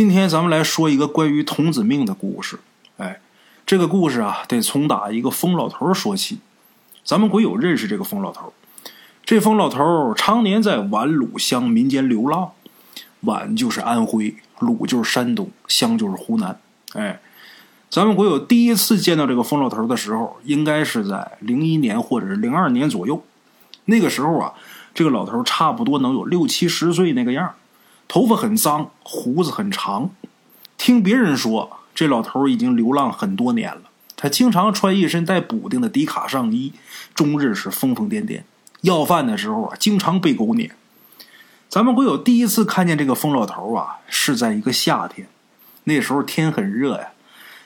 今天咱们来说一个关于童子命的故事。哎，这个故事啊，得从打一个疯老头说起。咱们鬼友认识这个疯老头，这疯老头常年在宛鲁乡民间流浪。皖就是安徽，鲁就是山东，湘就是湖南。哎，咱们鬼友第一次见到这个疯老头的时候，应该是在零一年或者是零二年左右。那个时候啊，这个老头差不多能有六七十岁那个样头发很脏，胡子很长。听别人说，这老头已经流浪很多年了。他经常穿一身带补丁的迪卡上衣，终日是疯疯癫癫。要饭的时候啊，经常被狗撵。咱们鬼友第一次看见这个疯老头啊，是在一个夏天。那时候天很热呀，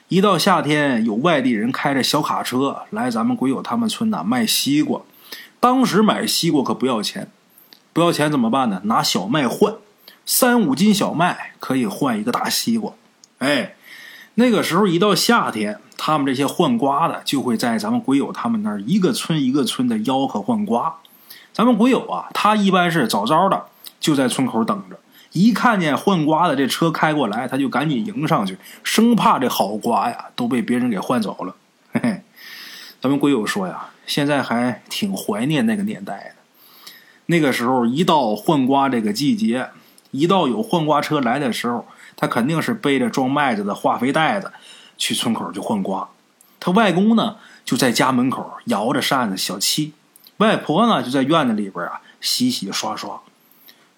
一到夏天，有外地人开着小卡车来咱们鬼友他们村呐卖西瓜。当时买西瓜可不要钱，不要钱怎么办呢？拿小麦换，三五斤小麦可以换一个大西瓜。哎，那个时候一到夏天，他们这些换瓜的就会在咱们鬼友他们那儿一个村一个村的吆喝换瓜。咱们鬼友啊，他一般是早早的。就在村口等着，一看见换瓜的这车开过来，他就赶紧迎上去，生怕这好瓜呀都被别人给换走了。嘿嘿，咱们鬼友说呀，现在还挺怀念那个年代的。那个时候一到换瓜这个季节，一到有换瓜车来的时候，他肯定是背着装麦子的化肥袋子去村口去换瓜。他外公呢就在家门口摇着扇子小憩，外婆呢就在院子里边啊洗洗刷刷。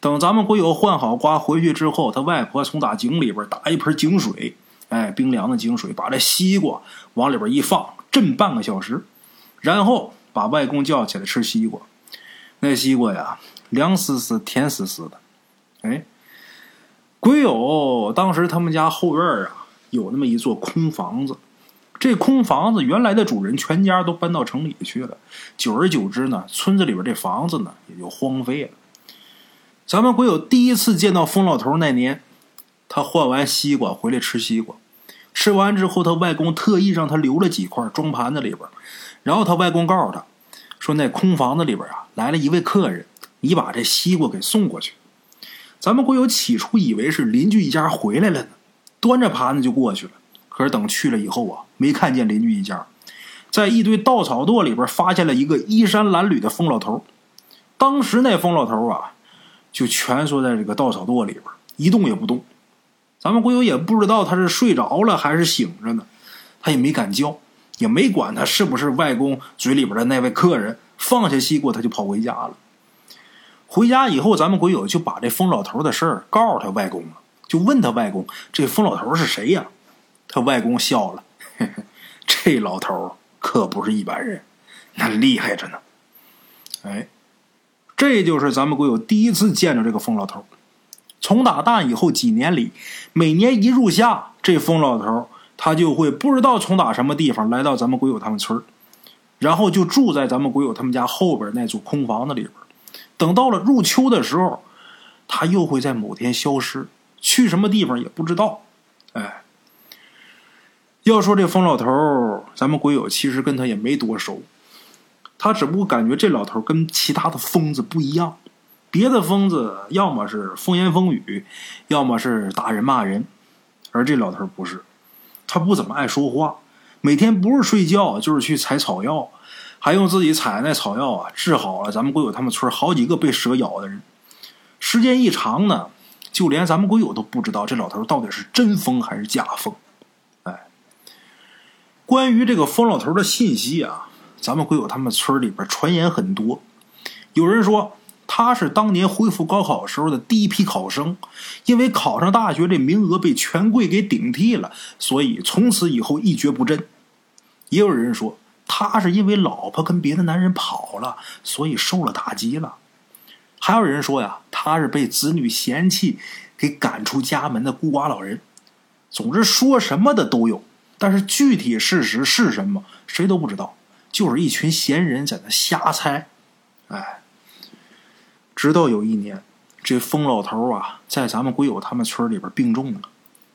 等咱们鬼友换好瓜回去之后，他外婆从打井里边打一盆井水，哎，冰凉的井水，把这西瓜往里边一放，震半个小时，然后把外公叫起来吃西瓜。那西瓜呀，凉丝丝、甜丝丝的。哎，鬼友当时他们家后院啊，有那么一座空房子，这空房子原来的主人全家都搬到城里去了，久而久之呢，村子里边这房子呢也就荒废了。咱们鬼友第一次见到疯老头那年，他换完西瓜回来吃西瓜，吃完之后，他外公特意让他留了几块装盘子里边，然后他外公告诉他，说那空房子里边啊来了一位客人，你把这西瓜给送过去。咱们国友起初以为是邻居一家回来了呢，端着盘子就过去了，可是等去了以后啊，没看见邻居一家，在一堆稻草垛里边发现了一个衣衫褴褛的疯老头。当时那疯老头啊。就蜷缩在这个稻草垛里边，一动也不动。咱们国友也不知道他是睡着了还是醒着呢，他也没敢叫，也没管他是不是外公嘴里边的那位客人。放下西瓜，他就跑回家了。回家以后，咱们鬼友就把这疯老头的事儿告诉他外公了，就问他外公：“这疯老头是谁呀？” 他外公笑了：“ 这老头可不是一般人，那厉害着呢。”哎。这就是咱们鬼友第一次见着这个疯老头。从打大以后几年里，每年一入夏，这疯老头他就会不知道从打什么地方来到咱们鬼友他们村然后就住在咱们鬼友他们家后边那座空房子里边。等到了入秋的时候，他又会在某天消失，去什么地方也不知道。哎，要说这疯老头咱们鬼友其实跟他也没多熟。他只不过感觉这老头跟其他的疯子不一样，别的疯子要么是风言风语，要么是打人骂人，而这老头不是，他不怎么爱说话，每天不是睡觉就是去采草药，还用自己采的那草药啊治好了咱们鬼友他们村好几个被蛇咬的人。时间一长呢，就连咱们鬼友都不知道这老头到底是真疯还是假疯。哎，关于这个疯老头的信息啊。咱们鬼友他们村里边传言很多，有人说他是当年恢复高考时候的第一批考生，因为考上大学这名额被权贵给顶替了，所以从此以后一蹶不振。也有人说他是因为老婆跟别的男人跑了，所以受了打击了。还有人说呀，他是被子女嫌弃给赶出家门的孤寡老人。总之说什么的都有，但是具体事实是什么，谁都不知道。就是一群闲人在那瞎猜，哎，直到有一年，这疯老头啊，在咱们鬼友他们村里边病重了。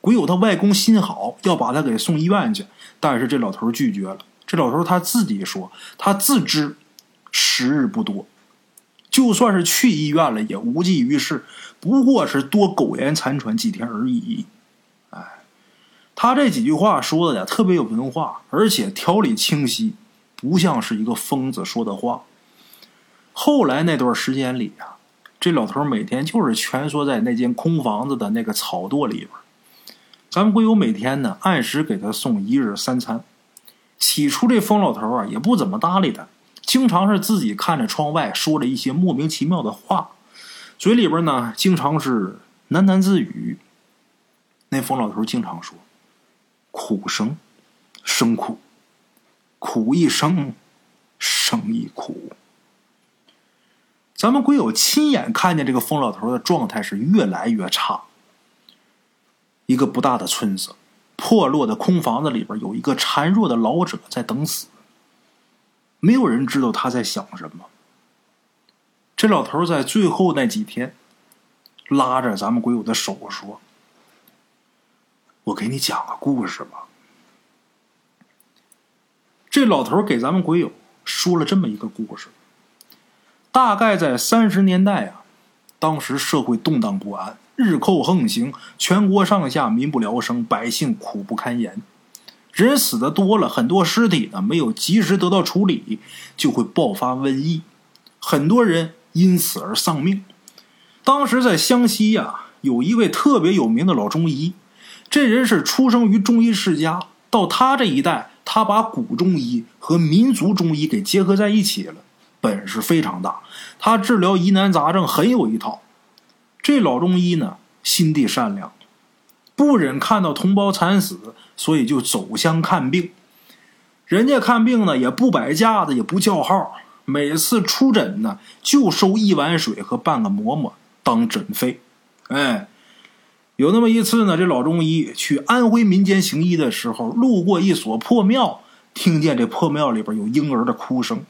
鬼友他外公心好，要把他给送医院去，但是这老头拒绝了。这老头他自己说，他自知时日不多，就算是去医院了，也无济于事，不过是多苟延残喘几天而已。哎，他这几句话说的呀，特别有文化，而且条理清晰，不像是一个疯子说的话。后来那段时间里呀，这老头每天就是蜷缩在那间空房子的那个草垛里边。咱们会有每天呢按时给他送一日三餐。起初这疯老头啊也不怎么搭理他，经常是自己看着窗外说着一些莫名其妙的话，嘴里边呢经常是喃喃自语。那疯老头经常说：“苦生，生苦，苦一生，生一苦。”咱们鬼友亲眼看见这个疯老头的状态是越来越差。一个不大的村子，破落的空房子里边有一个孱弱的老者在等死。没有人知道他在想什么。这老头在最后那几天，拉着咱们鬼友的手说：“我给你讲个故事吧。”这老头给咱们鬼友说了这么一个故事。大概在三十年代啊，当时社会动荡不安。日寇横行，全国上下民不聊生，百姓苦不堪言。人死的多了，很多尸体呢没有及时得到处理，就会爆发瘟疫，很多人因此而丧命。当时在湘西呀，有一位特别有名的老中医，这人是出生于中医世家，到他这一代，他把古中医和民族中医给结合在一起了，本事非常大。他治疗疑难杂症很有一套。这老中医呢，心地善良，不忍看到同胞惨死，所以就走乡看病。人家看病呢，也不摆架子，也不叫号，每次出诊呢，就收一碗水和半个馍馍当诊费。哎，有那么一次呢，这老中医去安徽民间行医的时候，路过一所破庙，听见这破庙里边有婴儿的哭声，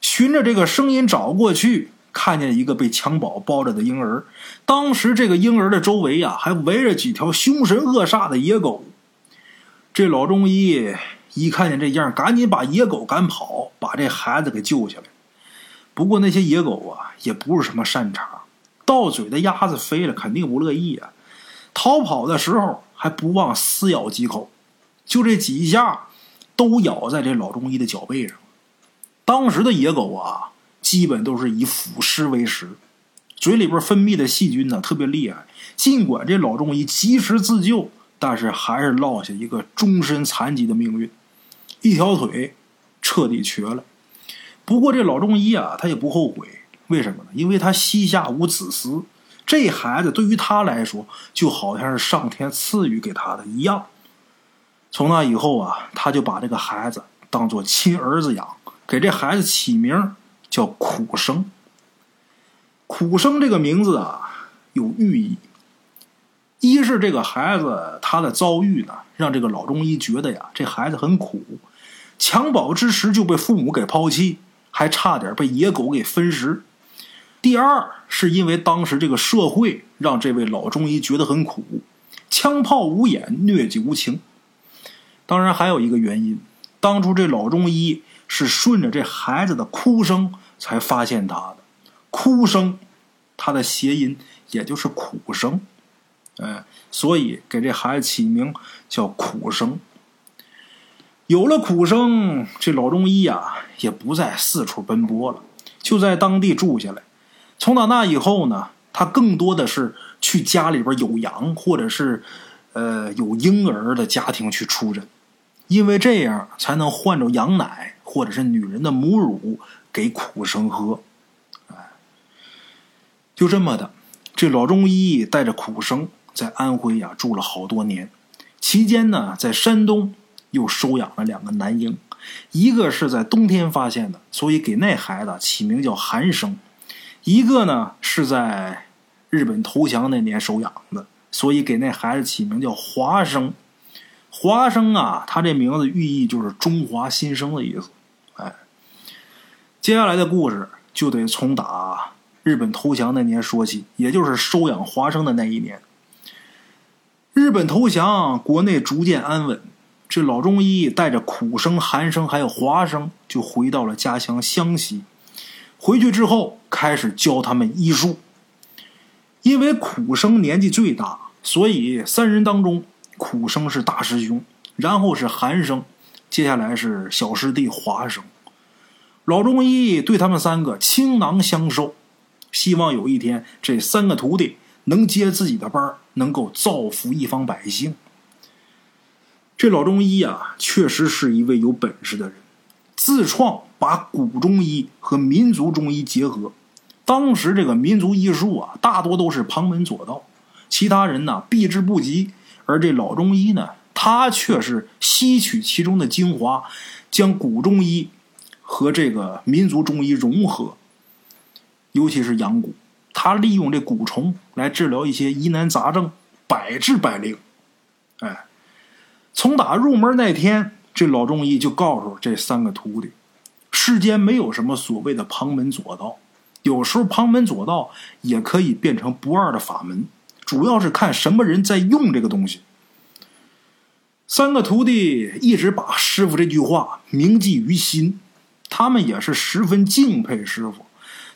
循着这个声音找过去。看见一个被襁褓包着的婴儿，当时这个婴儿的周围呀，还围着几条凶神恶煞的野狗。这老中医一看见这样，赶紧把野狗赶跑，把这孩子给救下来。不过那些野狗啊，也不是什么善茬，到嘴的鸭子飞了，肯定不乐意啊。逃跑的时候还不忘撕咬几口，就这几下，都咬在这老中医的脚背上。当时的野狗啊。基本都是以腐尸为食，嘴里边分泌的细菌呢特别厉害。尽管这老中医及时自救，但是还是落下一个终身残疾的命运，一条腿彻底瘸了。不过这老中医啊，他也不后悔，为什么呢？因为他膝下无子嗣，这孩子对于他来说就好像是上天赐予给他的一样。从那以后啊，他就把这个孩子当做亲儿子养，给这孩子起名。叫苦生，苦生这个名字啊有寓意。一是这个孩子他的遭遇呢，让这个老中医觉得呀，这孩子很苦，襁褓之时就被父母给抛弃，还差点被野狗给分食。第二是因为当时这个社会让这位老中医觉得很苦，枪炮无眼，疟疾无情。当然还有一个原因，当初这老中医。是顺着这孩子的哭声才发现他的，哭声，他的谐音也就是苦声，哎，所以给这孩子起名叫苦生。有了苦生，这老中医呀也不再四处奔波了，就在当地住下来。从打那以后呢，他更多的是去家里边有羊或者是呃有婴儿的家庭去出诊，因为这样才能换着羊奶。或者是女人的母乳给苦生喝，哎，就这么的，这老中医带着苦生在安徽呀住了好多年，期间呢在山东又收养了两个男婴，一个是在冬天发现的，所以给那孩子起名叫寒生；一个呢是在日本投降那年收养的，所以给那孩子起名叫华生。华生啊，他这名字寓意就是中华新生的意思。哎接下来的故事就得从打日本投降那年说起，也就是收养华生的那一年。日本投降，国内逐渐安稳。这老中医带着苦生、寒生还有华生，就回到了家乡湘西。回去之后，开始教他们医术。因为苦生年纪最大，所以三人当中，苦生是大师兄，然后是寒生，接下来是小师弟华生。老中医对他们三个倾囊相授，希望有一天这三个徒弟能接自己的班能够造福一方百姓。这老中医啊，确实是一位有本事的人，自创把古中医和民族中医结合。当时这个民族医术啊，大多都是旁门左道，其他人呢避之不及。而这老中医呢，他却是吸取其中的精华，将古中医和这个民族中医融合。尤其是养蛊，他利用这蛊虫来治疗一些疑难杂症，百治百灵。哎。从打入门那天，这老中医就告诉这三个徒弟：世间没有什么所谓的旁门左道，有时候旁门左道也可以变成不二的法门，主要是看什么人在用这个东西。三个徒弟一直把师傅这句话铭记于心，他们也是十分敬佩师傅。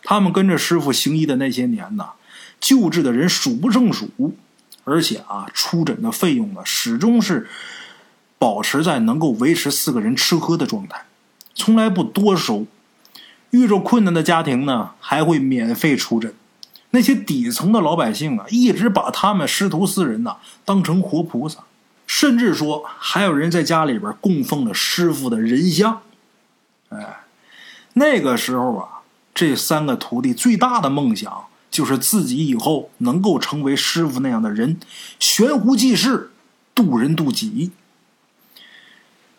他们跟着师傅行医的那些年呐，救治的人数不胜数，而且啊，出诊的费用呢，始终是。保持在能够维持四个人吃喝的状态，从来不多收。遇着困难的家庭呢，还会免费出诊。那些底层的老百姓啊，一直把他们师徒四人呐当成活菩萨，甚至说还有人在家里边供奉了师傅的人像。哎，那个时候啊，这三个徒弟最大的梦想就是自己以后能够成为师傅那样的人，悬壶济世，渡人渡己。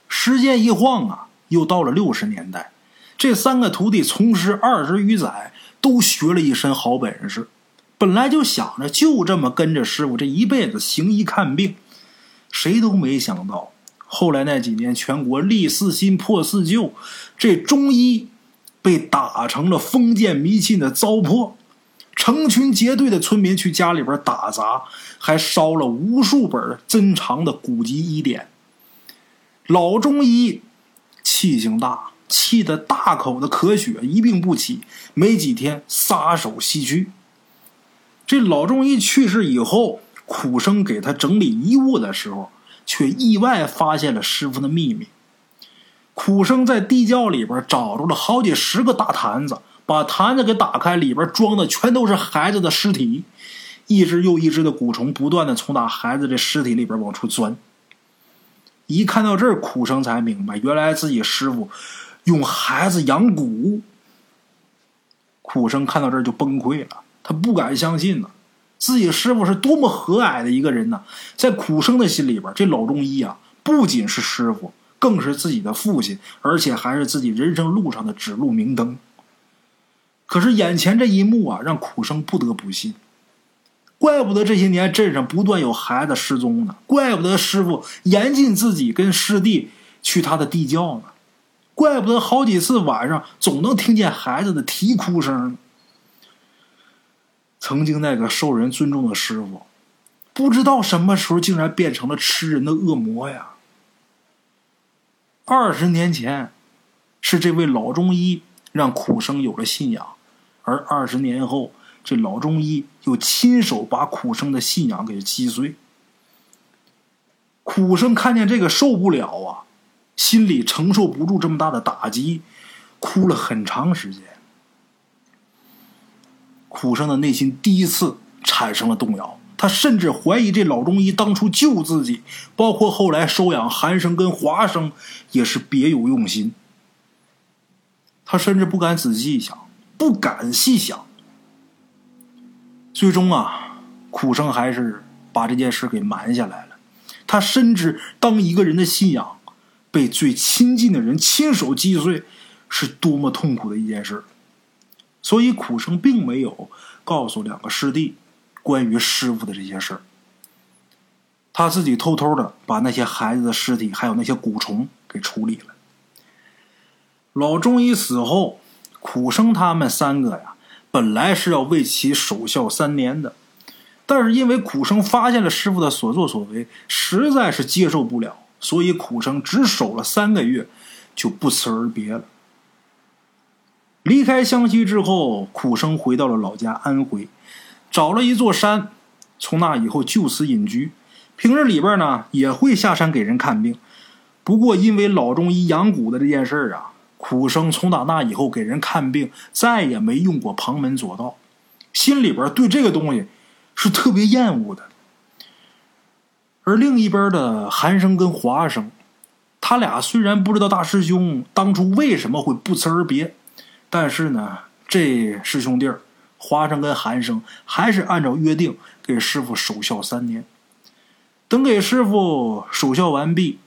时间一晃啊，又到了六十年代。这三个徒弟从师二十余载，都学了一身好本事。本来就想着就这么跟着师傅这一辈子行医看病，谁都没想到，后来那几年全国立四新破四旧，这中医被打成了封建迷信的糟粕。成群结队的村民去家里边打杂，还烧了无数本珍藏的古籍医典。老中医气性大，气得大口的咳血，一病不起，没几天撒手西去。这老中医去世以后，苦生给他整理遗物的时候，却意外发现了师傅的秘密。苦生在地窖里边找着了好几十个大坛子，把坛子给打开，里边装的全都是孩子的尸体，一只又一只的蛊虫不断的从那孩子的尸体里边往出钻。一看到这儿，苦生才明白，原来自己师傅用孩子养蛊。苦生看到这儿就崩溃了，他不敢相信呢，自己师傅是多么和蔼的一个人呢。在苦生的心里边，这老中医啊，不仅是师傅，更是自己的父亲，而且还是自己人生路上的指路明灯。可是眼前这一幕啊，让苦生不得不信。怪不得这些年镇上不断有孩子失踪呢，怪不得师傅严禁自己跟师弟去他的地窖呢，怪不得好几次晚上总能听见孩子的啼哭声。曾经那个受人尊重的师傅，不知道什么时候竟然变成了吃人的恶魔呀！二十年前，是这位老中医让苦生有了信仰，而二十年后。这老中医又亲手把苦生的信仰给击碎。苦生看见这个受不了啊，心里承受不住这么大的打击，哭了很长时间。苦生的内心第一次产生了动摇，他甚至怀疑这老中医当初救自己，包括后来收养韩生跟华生，也是别有用心。他甚至不敢仔细想，不敢细想。最终啊，苦生还是把这件事给瞒下来了。他深知，当一个人的信仰被最亲近的人亲手击碎，是多么痛苦的一件事。所以，苦生并没有告诉两个师弟关于师傅的这些事儿。他自己偷偷的把那些孩子的尸体，还有那些蛊虫给处理了。老中医死后，苦生他们三个呀。本来是要为其守孝三年的，但是因为苦生发现了师傅的所作所为，实在是接受不了，所以苦生只守了三个月，就不辞而别了。离开湘西之后，苦生回到了老家安徽，找了一座山，从那以后就此隐居，平日里边呢也会下山给人看病。不过因为老中医养蛊的这件事儿啊，苦生从打那以后给人看病再也没用过旁门左道，心里边对这个东西是特别厌恶的。而另一边的韩生跟华生，他俩虽然不知道大师兄当初为什么会不辞而别，但是呢，这师兄弟。华生跟韩生还是按照约定给师傅守孝三年。等给师傅守孝完毕，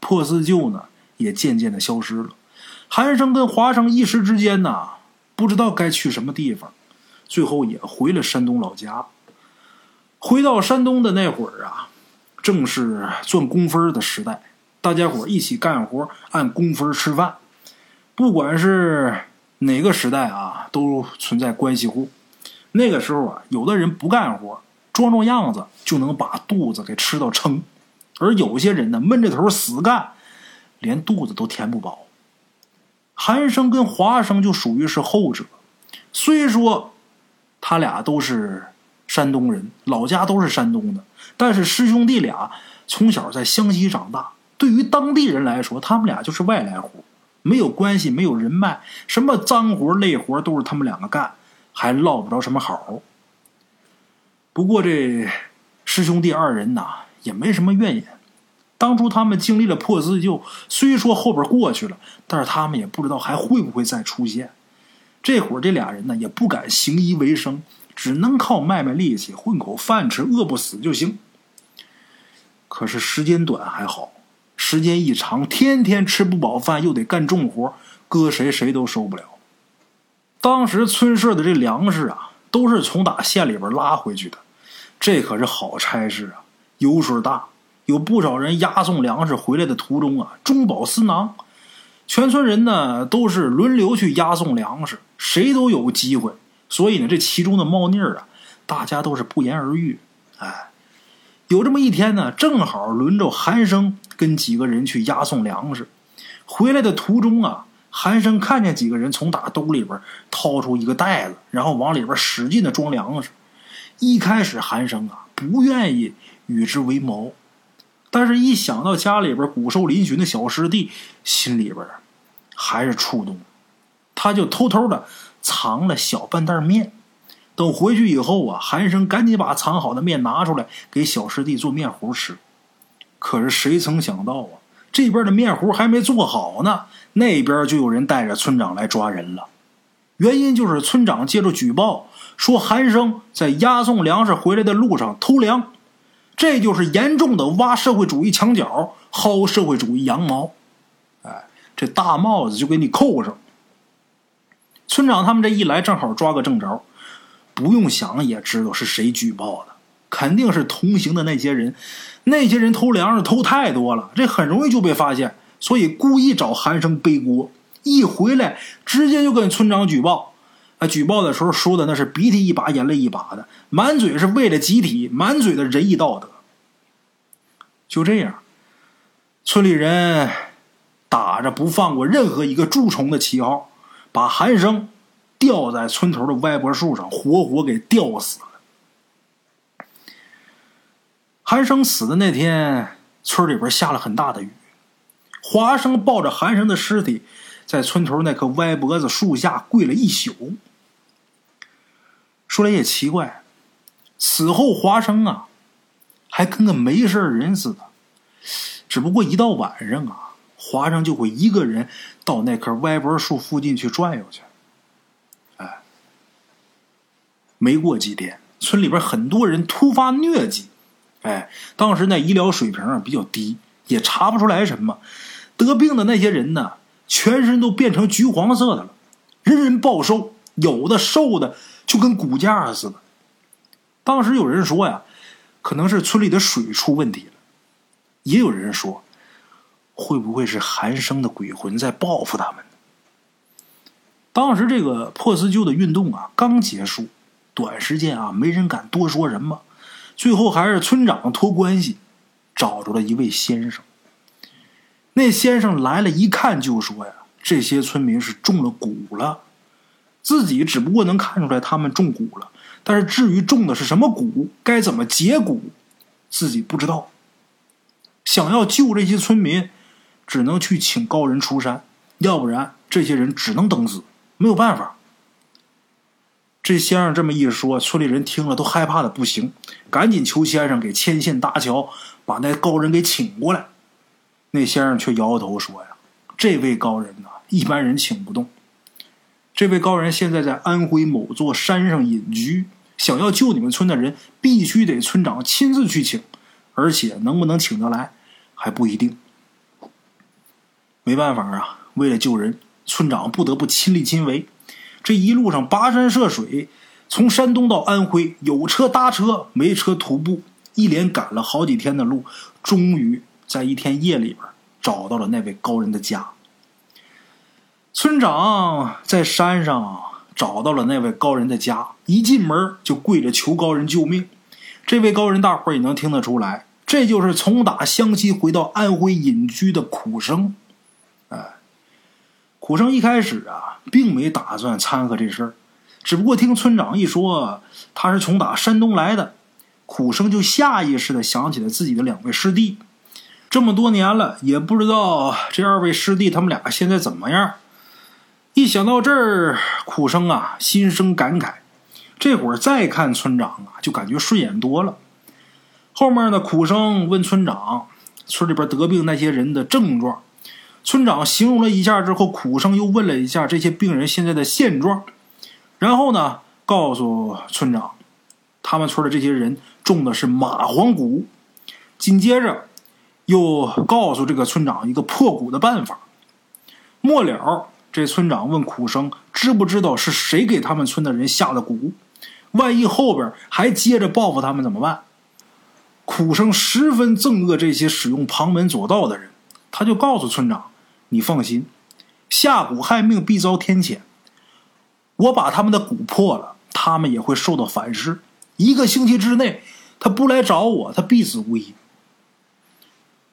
破四旧呢也渐渐的消失了。韩生跟华生一时之间呐，不知道该去什么地方，最后也回了山东老家。回到山东的那会儿啊，正是赚工分的时代，大家伙一起干活，按工分吃饭。不管是哪个时代啊，都存在关系户。那个时候啊，有的人不干活，装装样子就能把肚子给吃到撑；而有些人呢，闷着头死干，连肚子都填不饱。韩生跟华生就属于是后者。虽说他俩都是山东人，老家都是山东的，但是师兄弟俩从小在湘西长大，对于当地人来说，他们俩就是外来户。没有关系，没有人脉，什么脏活累活都是他们两个干，还落不着什么好。不过这师兄弟二人呐，也没什么怨言。当初他们经历了破四旧，虽说后边过去了，但是他们也不知道还会不会再出现。这会儿这俩人呢，也不敢行医为生，只能靠卖卖力气混口饭吃，饿不死就行。可是时间短还好。时间一长，天天吃不饱饭，又得干重活，搁谁谁都受不了。当时村社的这粮食啊，都是从打县里边拉回去的，这可是好差事啊，油水大。有不少人押送粮食回来的途中啊，中饱私囊。全村人呢，都是轮流去押送粮食，谁都有机会。所以呢，这其中的猫腻儿啊，大家都是不言而喻。哎，有这么一天呢，正好轮着韩生。跟几个人去押送粮食，回来的途中啊，韩生看见几个人从打兜里边掏出一个袋子，然后往里边使劲的装粮食。一开始韩生啊不愿意与之为谋，但是一想到家里边骨瘦嶙峋的小师弟，心里边还是触动，他就偷偷的藏了小半袋面。等回去以后啊，韩生赶紧把藏好的面拿出来给小师弟做面糊吃。可是谁曾想到啊，这边的面糊还没做好呢，那边就有人带着村长来抓人了。原因就是村长接着举报说韩生在押送粮食回来的路上偷粮，这就是严重的挖社会主义墙角，薅社会主义羊毛。哎，这大帽子就给你扣上。村长他们这一来，正好抓个正着，不用想也知道是谁举报的。肯定是同行的那些人，那些人偷粮食偷太多了，这很容易就被发现，所以故意找韩生背锅。一回来，直接就跟村长举报。啊，举报的时候说的那是鼻涕一把眼泪一把的，满嘴是为了集体，满嘴的仁义道德。就这样，村里人打着不放过任何一个蛀虫的旗号，把韩生吊在村头的歪脖树上，活活给吊死了。韩生死的那天，村里边下了很大的雨。华生抱着韩生的尸体，在村头那棵歪脖子树下跪了一宿。说来也奇怪，死后华生啊，还跟个没事人似的。只不过一到晚上啊，华生就会一个人到那棵歪脖树附近去转悠去。哎，没过几天，村里边很多人突发疟疾。哎，当时那医疗水平比较低，也查不出来什么。得病的那些人呢，全身都变成橘黄色的了，人人暴瘦，有的瘦的就跟骨架似的。当时有人说呀，可能是村里的水出问题了，也有人说，会不会是韩生的鬼魂在报复他们？当时这个破四旧的运动啊刚结束，短时间啊没人敢多说什么。最后还是村长托关系找着了一位先生。那先生来了，一看就说呀：“这些村民是中了蛊了，自己只不过能看出来他们中蛊了，但是至于中的是什么蛊，该怎么解蛊，自己不知道。想要救这些村民，只能去请高人出山，要不然这些人只能等死，没有办法。这先生这么一说，村里人听了都害怕的不行，赶紧求先生给牵线搭桥，把那高人给请过来。那先生却摇摇头说：“呀，这位高人呐，一般人请不动。这位高人现在在安徽某座山上隐居，想要救你们村的人，必须得村长亲自去请，而且能不能请得来还不一定。没办法啊，为了救人，村长不得不亲力亲为。”这一路上跋山涉水，从山东到安徽，有车搭车，没车徒步，一连赶了好几天的路，终于在一天夜里边找到了那位高人的家。村长在山上找到了那位高人的家，一进门就跪着求高人救命。这位高人，大伙也能听得出来，这就是从打湘西回到安徽隐居的苦生。苦生一开始啊。并没打算掺和这事儿，只不过听村长一说他是从打山东来的，苦生就下意识的想起了自己的两位师弟。这么多年了，也不知道这二位师弟他们俩现在怎么样。一想到这儿，苦生啊心生感慨。这会儿再看村长啊，就感觉顺眼多了。后面呢，苦生问村长村里边得病那些人的症状。村长形容了一下之后，苦生又问了一下这些病人现在的现状，然后呢，告诉村长，他们村的这些人中的是蚂蟥蛊。紧接着，又告诉这个村长一个破蛊的办法。末了，这村长问苦生知不知道是谁给他们村的人下的蛊？万一后边还接着报复他们怎么办？苦生十分憎恶这些使用旁门左道的人，他就告诉村长。你放心，下蛊害命必遭天谴。我把他们的蛊破了，他们也会受到反噬。一个星期之内，他不来找我，他必死无疑。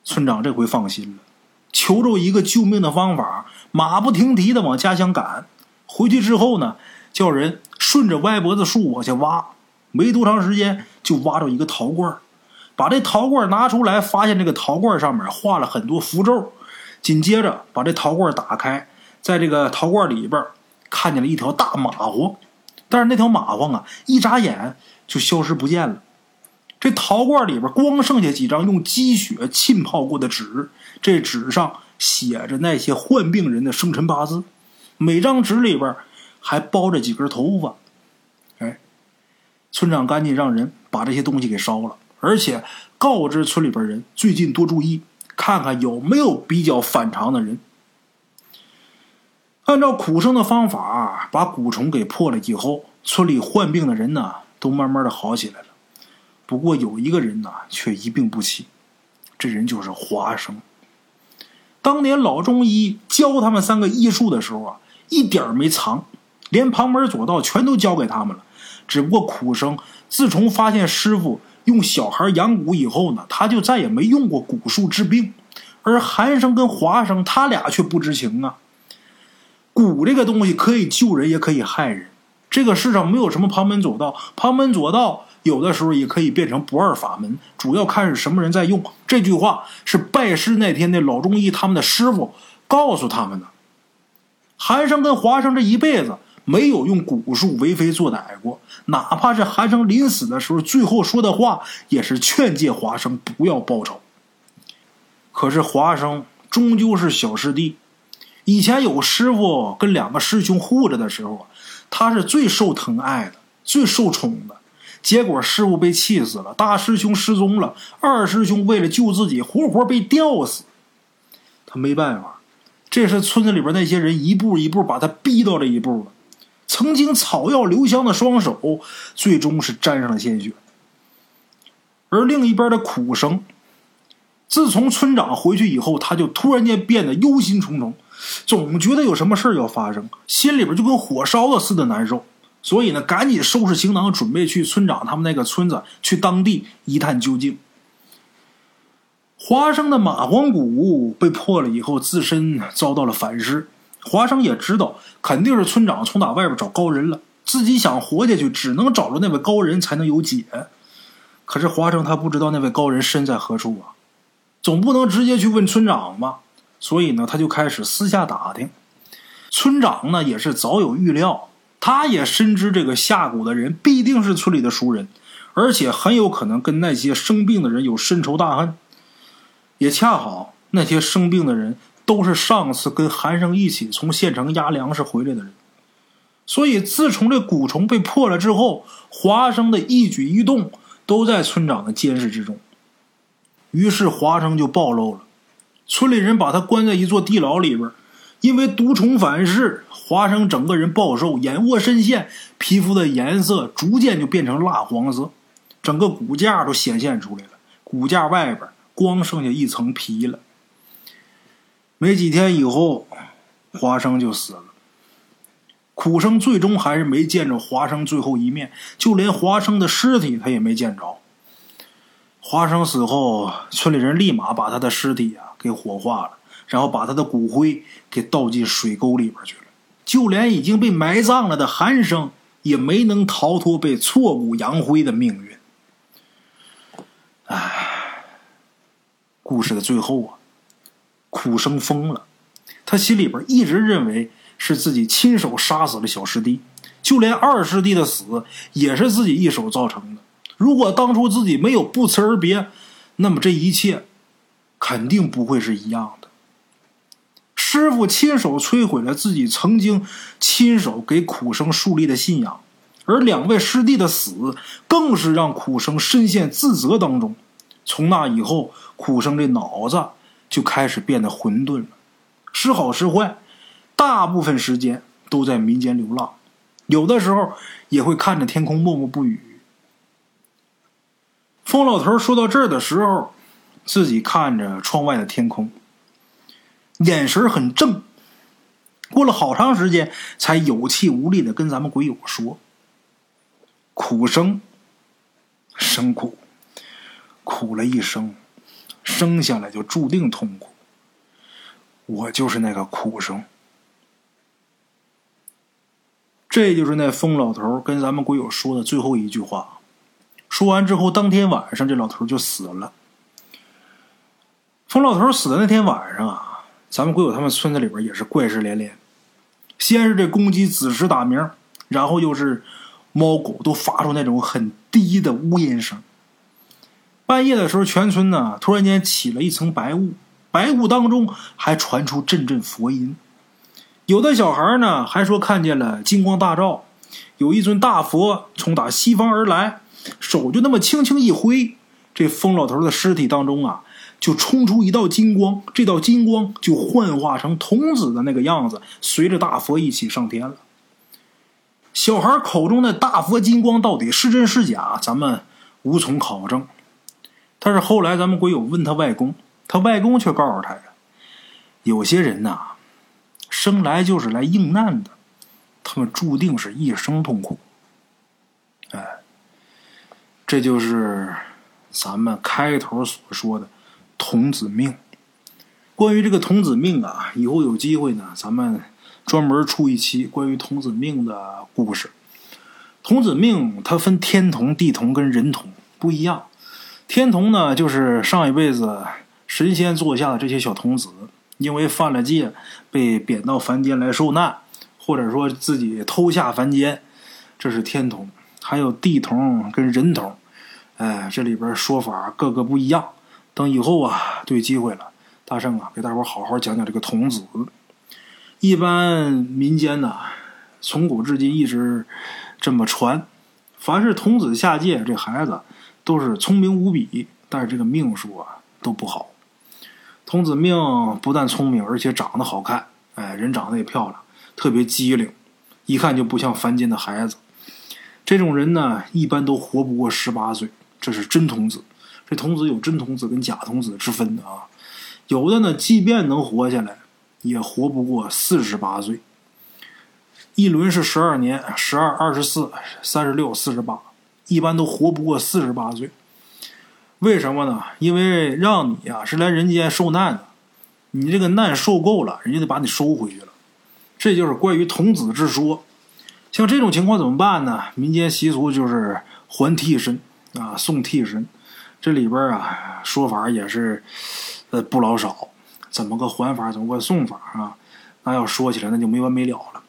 村长这回放心了，求着一个救命的方法，马不停蹄的往家乡赶。回去之后呢，叫人顺着歪脖子树往下挖，没多长时间就挖着一个陶罐，把这陶罐拿出来，发现这个陶罐上面画了很多符咒。紧接着把这陶罐打开，在这个陶罐里边看见了一条大蚂蟥，但是那条蚂蟥啊，一眨眼就消失不见了。这陶罐里边光剩下几张用鸡血浸泡过的纸，这纸上写着那些患病人的生辰八字，每张纸里边还包着几根头发。哎，村长赶紧让人把这些东西给烧了，而且告知村里边人最近多注意。看看有没有比较反常的人。按照苦生的方法把蛊虫给破了以后，村里患病的人呢都慢慢的好起来了。不过有一个人呢却一病不起，这人就是华生。当年老中医教他们三个医术的时候啊，一点没藏，连旁门左道全都教给他们了。只不过苦生自从发现师傅。用小孩养蛊以后呢，他就再也没用过蛊术治病，而韩生跟华生他俩却不知情啊。蛊这个东西可以救人，也可以害人。这个世上没有什么旁门左道，旁门左道有的时候也可以变成不二法门，主要看是什么人在用。这句话是拜师那天那老中医他们的师傅告诉他们的。韩生跟华生这一辈子。没有用蛊术为非作歹过，哪怕是韩生临死的时候，最后说的话也是劝诫华生不要报仇。可是华生终究是小师弟，以前有师傅跟两个师兄护着的时候，他是最受疼爱的，最受宠的。结果师傅被气死了，大师兄失踪了，二师兄为了救自己，活活被吊死。他没办法，这是村子里边那些人一步一步把他逼到这一步了。曾经草药留香的双手，最终是沾上了鲜血。而另一边的苦生，自从村长回去以后，他就突然间变得忧心忡忡，总觉得有什么事要发生，心里边就跟火烧了似的难受。所以呢，赶紧收拾行囊，准备去村长他们那个村子，去当地一探究竟。华生的蚂蟥蛊被破了以后，自身遭到了反噬。华生也知道，肯定是村长从打外边找高人了，自己想活下去，只能找着那位高人才能有解。可是华生他不知道那位高人身在何处啊，总不能直接去问村长吧？所以呢，他就开始私下打听。村长呢也是早有预料，他也深知这个下蛊的人必定是村里的熟人，而且很有可能跟那些生病的人有深仇大恨。也恰好那些生病的人都是上次跟韩生一起从县城押粮食回来的人。所以，自从这蛊虫被破了之后，华生的一举一动都在村长的监视之中。于是，华生就暴露了。村里人把他关在一座地牢里边，因为毒虫反噬，华生整个人暴瘦，眼窝深陷，皮肤的颜色逐渐就变成蜡黄色，整个骨架都显现出来了。骨架外边光剩下一层皮了。没几天以后，华生就死了。苦生最终还是没见着华生最后一面，就连华生的尸体他也没见着。华生死后，村里人立马把他的尸体啊给火化了，然后把他的骨灰给倒进水沟里边去了。就连已经被埋葬了的韩生也没能逃脱被挫骨扬灰的命运。唉，故事的最后啊，苦生疯了，他心里边一直认为。是自己亲手杀死了小师弟，就连二师弟的死也是自己一手造成的。如果当初自己没有不辞而别，那么这一切肯定不会是一样的。师傅亲手摧毁了自己曾经亲手给苦生树立的信仰，而两位师弟的死更是让苦生深陷自责当中。从那以后，苦生这脑子就开始变得混沌了，时好时坏。大部分时间都在民间流浪，有的时候也会看着天空默默不语。疯老头说到这儿的时候，自己看着窗外的天空，眼神很正。过了好长时间，才有气无力的跟咱们鬼友说：“苦生，生苦，苦了一生，生下来就注定痛苦。我就是那个苦生。”这就是那疯老头跟咱们鬼友说的最后一句话。说完之后，当天晚上这老头就死了。疯老头死的那天晚上啊，咱们鬼友他们村子里边也是怪事连连。先是这公鸡子时打鸣，然后又是猫狗都发出那种很低的呜咽声。半夜的时候，全村呢突然间起了一层白雾，白雾当中还传出阵阵佛音。有的小孩呢，还说看见了金光大照，有一尊大佛从打西方而来，手就那么轻轻一挥，这疯老头的尸体当中啊，就冲出一道金光，这道金光就幻化成童子的那个样子，随着大佛一起上天了。小孩口中的大佛金光到底是真是假，咱们无从考证。但是后来咱们鬼友问他外公，他外公却告诉他呀，有些人呐。生来就是来应难的，他们注定是一生痛苦。哎，这就是咱们开头所说的童子命。关于这个童子命啊，以后有机会呢，咱们专门出一期关于童子命的故事。童子命它分天童、地童跟人童不一样。天童呢，就是上一辈子神仙座下的这些小童子。因为犯了戒，被贬到凡间来受难，或者说自己偷下凡间，这是天童；还有地童跟人童，哎，这里边说法各个不一样。等以后啊，对机会了，大圣啊，给大伙好好讲讲这个童子。一般民间呢，从古至今一直这么传：凡是童子下界，这孩子都是聪明无比，但是这个命数啊都不好。童子命不但聪明，而且长得好看，哎，人长得也漂亮，特别机灵，一看就不像凡间的孩子。这种人呢，一般都活不过十八岁，这是真童子。这童子有真童子跟假童子之分的啊。有的呢，即便能活下来，也活不过四十八岁。一轮是十二年，十二、二十四、三十六、四十八，一般都活不过四十八岁。为什么呢？因为让你呀是来人间受难的，你这个难受够了，人家得把你收回去了。这就是关于童子之说。像这种情况怎么办呢？民间习俗就是还替身啊，送替身。这里边啊说法也是呃不老少，怎么个还法，怎么个送法啊？那要说起来那就没完没了了。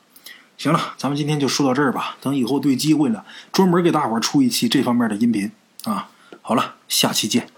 行了，咱们今天就说到这儿吧。等以后对机会了，专门给大伙儿出一期这方面的音频啊。好了，下期见。